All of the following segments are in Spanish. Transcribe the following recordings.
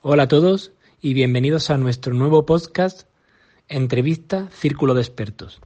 Hola a todos y bienvenidos a nuestro nuevo podcast Entrevista Círculo de Expertos.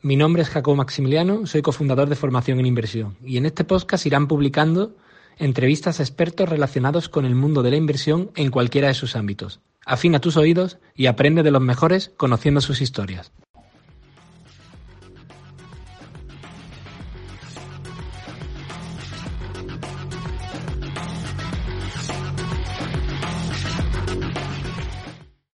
Mi nombre es Jacobo Maximiliano, soy cofundador de Formación en Inversión y en este podcast irán publicando entrevistas a expertos relacionados con el mundo de la inversión en cualquiera de sus ámbitos. Afina tus oídos y aprende de los mejores conociendo sus historias.